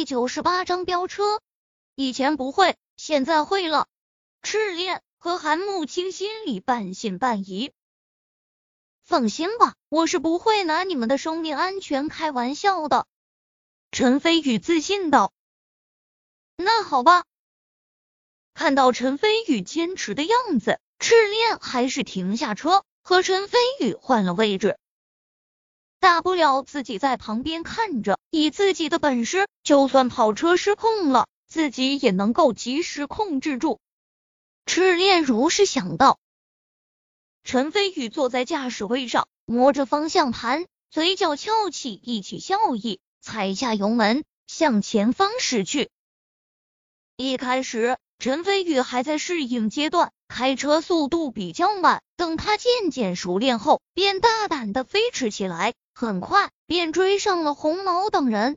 第九十八章飙车。以前不会，现在会了。赤练和韩慕清心里半信半疑。放心吧，我是不会拿你们的生命安全开玩笑的。陈飞宇自信道。那好吧。看到陈飞宇坚持的样子，赤练还是停下车，和陈飞宇换了位置。大不了自己在旁边看着，以自己的本事，就算跑车失控了，自己也能够及时控制住。赤练如是想到。陈飞宇坐在驾驶位上，摸着方向盘，嘴角翘起一起笑意，踩下油门，向前方驶去。一开始，陈飞宇还在适应阶段，开车速度比较慢。等他渐渐熟练后，便大胆的飞驰起来。很快便追上了红毛等人，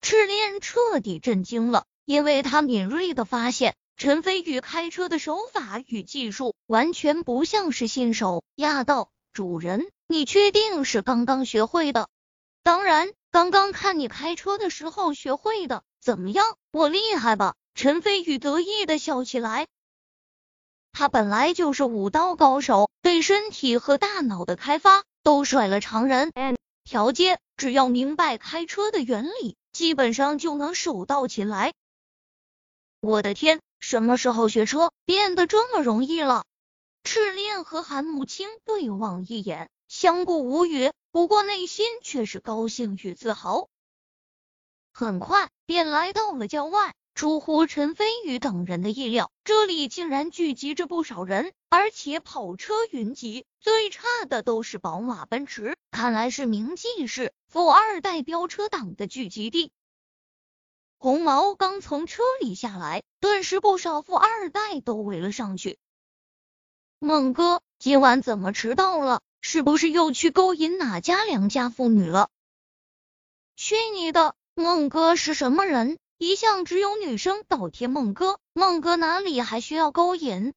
赤练彻底震惊了，因为他敏锐的发现陈飞宇开车的手法与技术完全不像是新手。压道主人，你确定是刚刚学会的？当然，刚刚看你开车的时候学会的。怎么样，我厉害吧？陈飞宇得意的笑起来。他本来就是武道高手，对身体和大脑的开发。都甩了常人。条街，只要明白开车的原理，基本上就能手到擒来。我的天，什么时候学车变得这么容易了？赤练和韩慕清对望一眼，相顾无语，不过内心却是高兴与自豪。很快便来到了郊外。出乎陈飞宇等人的意料，这里竟然聚集着不少人，而且跑车云集，最差的都是宝马、奔驰，看来是名记是富二代飙车党的聚集地。红毛刚从车里下来，顿时不少富二代都围了上去。孟哥，今晚怎么迟到了？是不是又去勾引哪家良家妇女了？去你的！孟哥是什么人？一向只有女生倒贴孟哥，孟哥哪里还需要勾引？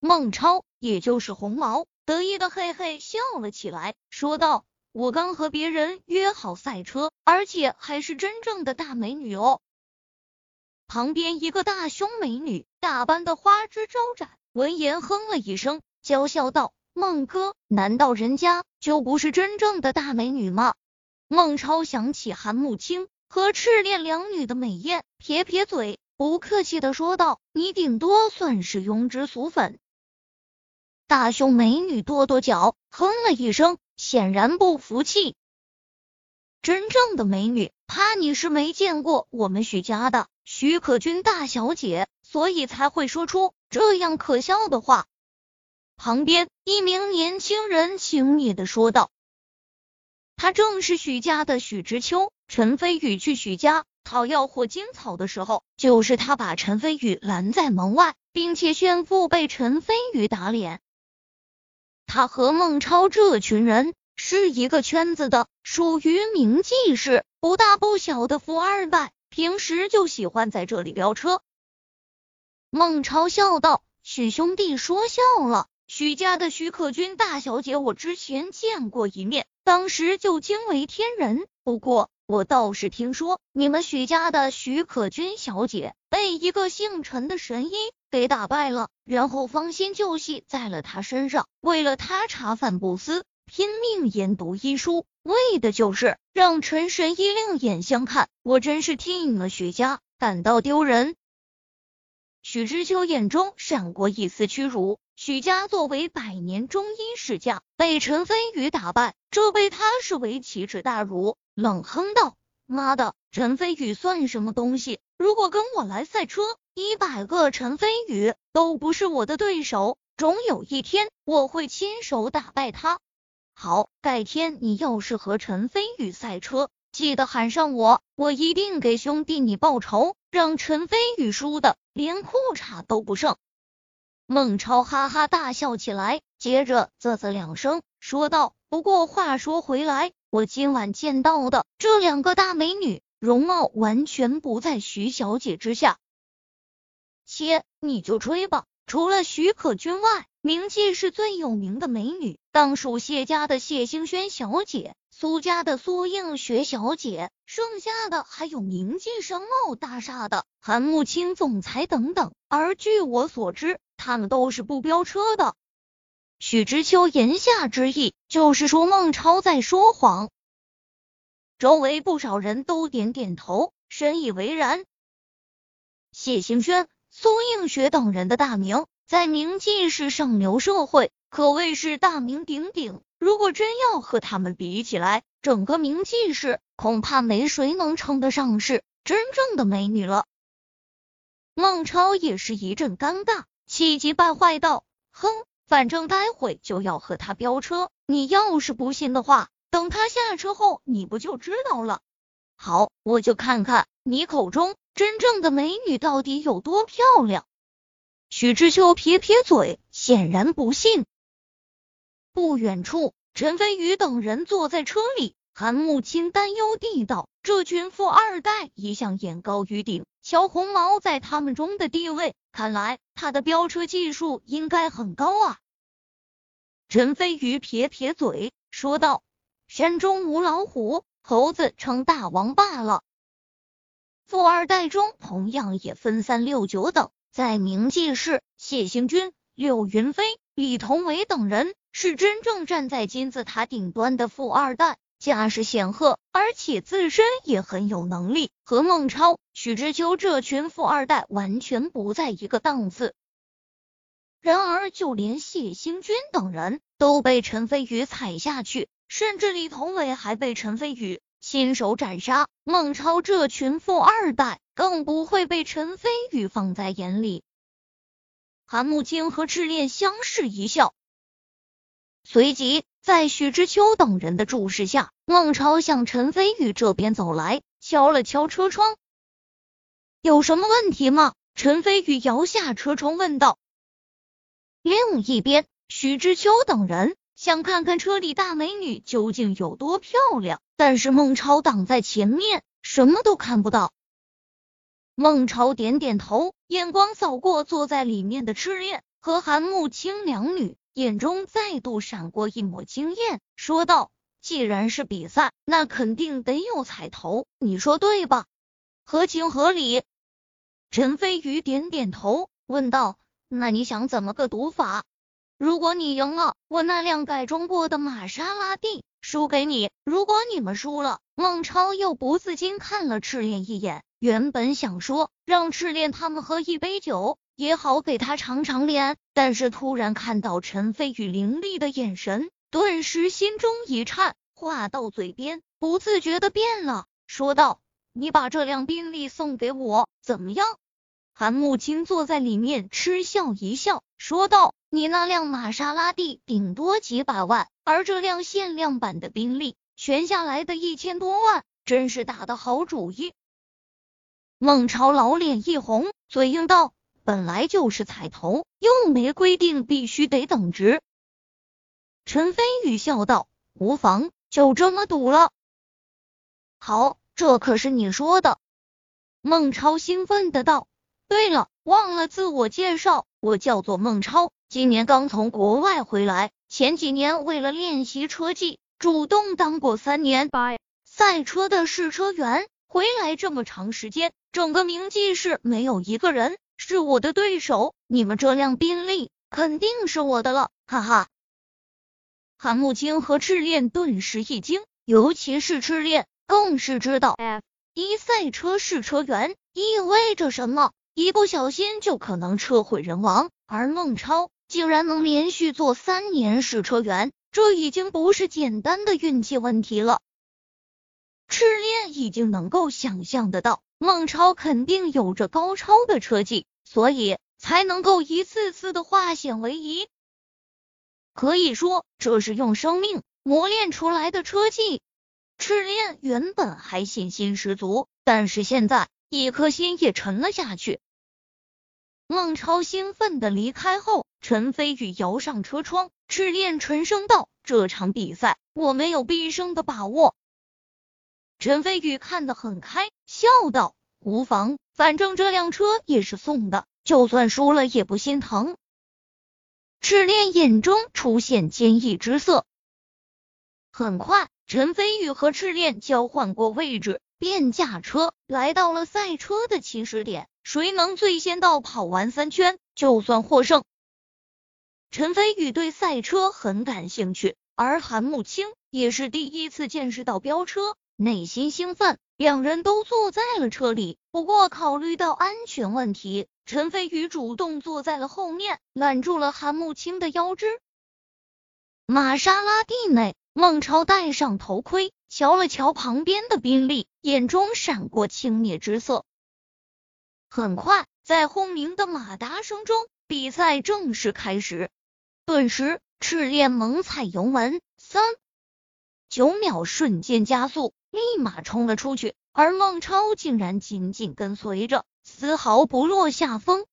孟超，也就是红毛，得意的嘿嘿笑了起来，说道：“我刚和别人约好赛车，而且还是真正的大美女哦。”旁边一个大胸美女打扮的花枝招展，闻言哼了一声，娇笑道：“孟哥，难道人家就不是真正的大美女吗？”孟超想起韩慕清。和赤练两女的美艳，撇撇嘴，不客气的说道：“你顶多算是庸脂俗粉。”大胸美女跺跺脚，哼了一声，显然不服气。真正的美女，怕你是没见过我们许家的许可君大小姐，所以才会说出这样可笑的话。旁边一名年轻人轻蔑的说道：“他正是许家的许知秋。”陈飞宇去许家讨要火金草的时候，就是他把陈飞宇拦在门外，并且炫富被陈飞宇打脸。他和孟超这群人是一个圈子的，属于名记士，不大不小的富二代，平时就喜欢在这里飙车。孟超笑道：“许兄弟说笑了，许家的许可君大小姐，我之前见过一面，当时就惊为天人。不过。”我倒是听说，你们许家的许可君小姐被一个姓陈的神医给打败了，然后芳心就系在了他身上，为了他茶饭不思，拼命研读医书，为的就是让陈神医另眼相看。我真是替你们许家感到丢人。许知秋眼中闪过一丝屈辱，许家作为百年中医世家，被陈飞宇打败，这被他视为奇耻大辱。冷哼道：“妈的，陈飞宇算什么东西？如果跟我来赛车，一百个陈飞宇都不是我的对手。总有一天，我会亲手打败他。好，改天你要是和陈飞宇赛车，记得喊上我，我一定给兄弟你报仇，让陈飞宇输的连裤衩都不剩。”孟超哈哈大笑起来，接着啧啧两声，说道：“不过话说回来。”我今晚见到的这两个大美女，容貌完全不在徐小姐之下。切，你就吹吧，除了徐可君外，名记是最有名的美女，当属谢家的谢兴轩小姐，苏家的苏映雪小姐，剩下的还有名记商贸大厦的韩慕清总裁等等。而据我所知，他们都是不飙车的。许知秋言下之意就是说孟超在说谎。周围不少人都点点头，深以为然。谢兴轩、苏映雪等人的大名。在明记是上流社会，可谓是大名鼎鼎。如果真要和他们比起来，整个明记市恐怕没谁能称得上是真正的美女了。孟超也是一阵尴尬，气急败坏道：“哼，反正待会就要和他飙车，你要是不信的话，等他下车后，你不就知道了？好，我就看看你口中真正的美女到底有多漂亮。”许知秋撇撇嘴，显然不信。不远处，陈飞宇等人坐在车里，韩慕清担忧地道：“这群富二代一向眼高于顶，乔红毛在他们中的地位，看来他的飙车技术应该很高啊。”陈飞宇撇撇嘴，说道：“山中无老虎，猴子称大王罢了。富二代中，同样也分三六九等。”在明记市，谢行军、柳云飞、李同伟等人是真正站在金字塔顶端的富二代，家世显赫，而且自身也很有能力，和孟超、许知秋这群富二代完全不在一个档次。然而，就连谢兴军等人都被陈飞宇踩下去，甚至李同伟还被陈飞宇亲手斩杀。孟超这群富二代。更不会被陈飞宇放在眼里。韩慕清和赤练相视一笑，随即在许知秋等人的注视下，孟超向陈飞宇这边走来，敲了敲车窗。有什么问题吗？陈飞宇摇下车窗问道。另一边，许知秋等人想看看车里大美女究竟有多漂亮，但是孟超挡在前面，什么都看不到。孟超点点头，眼光扫过坐在里面的赤练和韩慕清两女，眼中再度闪过一抹惊艳，说道：“既然是比赛，那肯定得有彩头，你说对吧？合情合理。”陈飞宇点点头，问道：“那你想怎么个赌法？如果你赢了，我那辆改装过的玛莎拉蒂输给你；如果你们输了，孟超又不自禁看了赤练一眼。”原本想说让赤练他们喝一杯酒也好给他尝尝脸，但是突然看到陈飞宇凌厉的眼神，顿时心中一颤，话到嘴边不自觉的变了，说道：“你把这辆宾利送给我，怎么样？”韩慕清坐在里面嗤笑一笑，说道：“你那辆玛莎拉蒂顶多几百万，而这辆限量版的宾利全下来的一千多万，真是打的好主意。”孟超老脸一红，嘴硬道：“本来就是彩头，又没规定必须得等值。”陈飞宇笑道：“无妨，就这么赌了。”好，这可是你说的。孟超兴奋的道：“对了，忘了自我介绍，我叫做孟超，今年刚从国外回来，前几年为了练习车技，主动当过三年赛车的试车员。回来这么长时间。”整个名记市没有一个人是我的对手，你们这辆宾利肯定是我的了，哈哈！韩慕清和赤练顿时一惊，尤其是赤练更是知道，F 一赛车试车员意味着什么，一不小心就可能车毁人亡。而孟超竟然能连续做三年试车员，这已经不是简单的运气问题了。赤练已经能够想象得到。孟超肯定有着高超的车技，所以才能够一次次的化险为夷。可以说，这是用生命磨练出来的车技。赤练原本还信心十足，但是现在一颗心也沉了下去。孟超兴奋的离开后，陈飞宇摇上车窗，赤练沉声道：“这场比赛我没有必胜的把握。”陈飞宇看得很开，笑道：“无妨，反正这辆车也是送的，就算输了也不心疼。”赤练眼中出现坚毅之色。很快，陈飞宇和赤练交换过位置，便驾车来到了赛车的起始点。谁能最先到跑完三圈，就算获胜。陈飞宇对赛车很感兴趣，而韩慕清也是第一次见识到飙车，内心兴奋。两人都坐在了车里，不过考虑到安全问题，陈飞宇主动坐在了后面，揽住了韩慕清的腰肢。玛莎拉蒂内，孟超戴上头盔，瞧了瞧旁边的宾利，眼中闪过轻蔑之色。很快，在轰鸣的马达声中，比赛正式开始。顿时，赤练猛踩油门，三九秒瞬间加速，立马冲了出去。而孟超竟然紧紧跟随着，丝毫不落下风。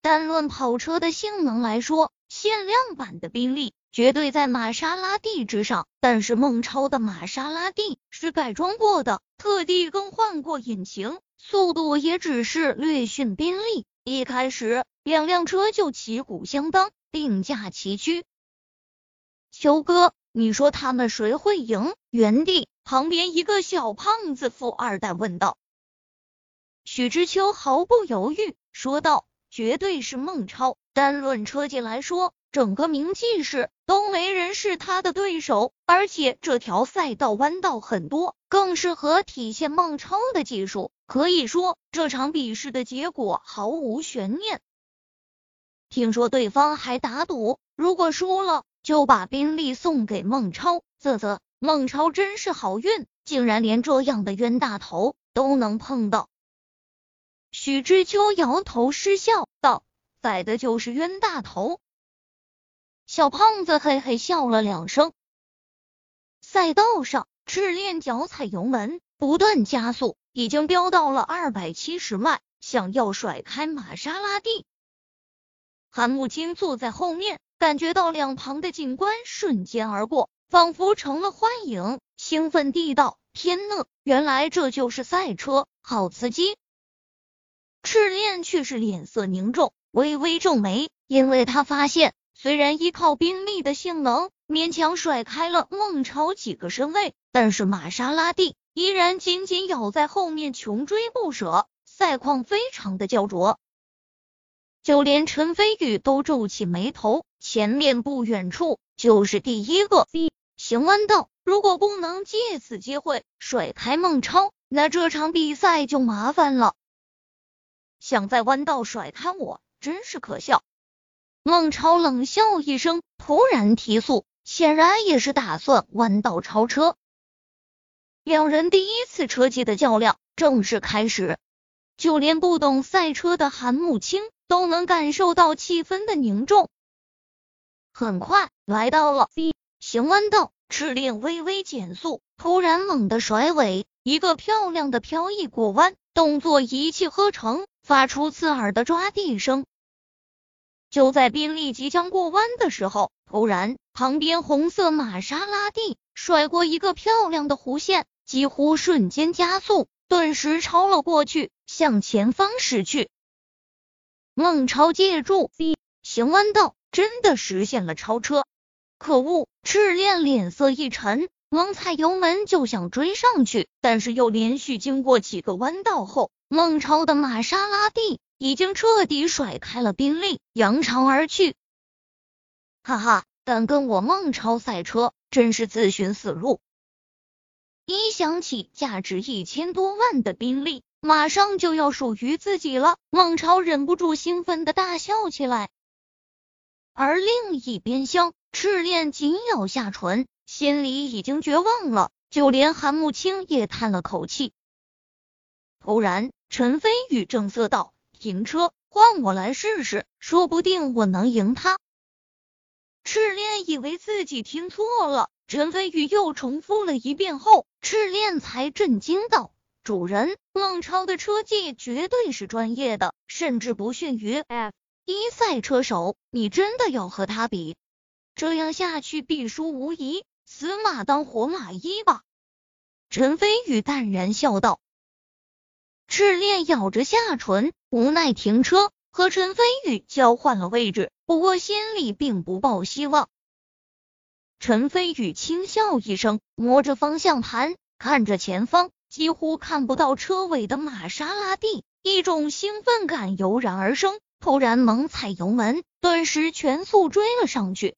单论跑车的性能来说，限量版的宾利绝对在玛莎拉蒂之上。但是孟超的玛莎拉蒂是改装过的，特地更换过引擎。速度也只是略逊宾利，一开始两辆车就旗鼓相当，并驾齐驱。秋哥，你说他们谁会赢？原地旁边一个小胖子富二代问道。许知秋毫不犹豫说道：“绝对是孟超，单论车技来说。”整个名气市都没人是他的对手，而且这条赛道弯道很多，更适合体现孟超的技术。可以说，这场比试的结果毫无悬念。听说对方还打赌，如果输了就把宾利送给孟超。啧啧，孟超真是好运，竟然连这样的冤大头都能碰到。许知秋摇头失笑道：“宰的就是冤大头。”小胖子嘿嘿笑了两声。赛道上，赤练脚踩油门，不断加速，已经飙到了二百七十迈，想要甩开玛莎拉蒂。韩慕清坐在后面，感觉到两旁的景观瞬间而过，仿佛成了幻影，兴奋地道：“天呐，原来这就是赛车，好刺激！”赤练却是脸色凝重，微微皱眉，因为他发现。虽然依靠宾利的性能勉强甩开了孟超几个身位，但是玛莎拉蒂依然紧紧咬在后面，穷追不舍，赛况非常的焦灼。就连陈飞宇都皱起眉头，前面不远处就是第一个 C 行弯道，如果不能借此机会甩开孟超，那这场比赛就麻烦了。想在弯道甩开我，真是可笑。孟超冷笑一声，突然提速，显然也是打算弯道超车。两人第一次车技的较量正式开始，就连不懂赛车的韩慕清都能感受到气氛的凝重。很快来到了 C 行弯道，赤练微微减速，突然猛地甩尾，一个漂亮的飘逸过弯动作一气呵成，发出刺耳的抓地声。就在宾利即将过弯的时候，突然旁边红色玛莎拉蒂甩过一个漂亮的弧线，几乎瞬间加速，顿时超了过去，向前方驶去。孟超借助 C 型弯道，真的实现了超车。可恶！赤练脸色一沉，猛踩油门就想追上去，但是又连续经过几个弯道后，孟超的玛莎拉蒂。已经彻底甩开了宾利，扬长而去。哈哈，敢跟我孟超赛车，真是自寻死路！一想起价值一千多万的宾利马上就要属于自己了，孟超忍不住兴奋的大笑起来。而另一边厢，赤练紧咬下唇，心里已经绝望了。就连韩慕清也叹了口气。突然，陈飞宇正色道。停车，换我来试试，说不定我能赢他。赤练以为自己听错了，陈飞宇又重复了一遍后，赤练才震惊道：“主人，孟超的车技绝对是专业的，甚至不逊于 F 一赛车手。你真的要和他比？这样下去必输无疑，死马当活马医吧。”陈飞宇淡然笑道。赤练咬着下唇，无奈停车，和陈飞宇交换了位置，不过心里并不抱希望。陈飞宇轻笑一声，摸着方向盘，看着前方几乎看不到车尾的玛莎拉蒂，一种兴奋感油然而生，突然猛踩油门，顿时全速追了上去。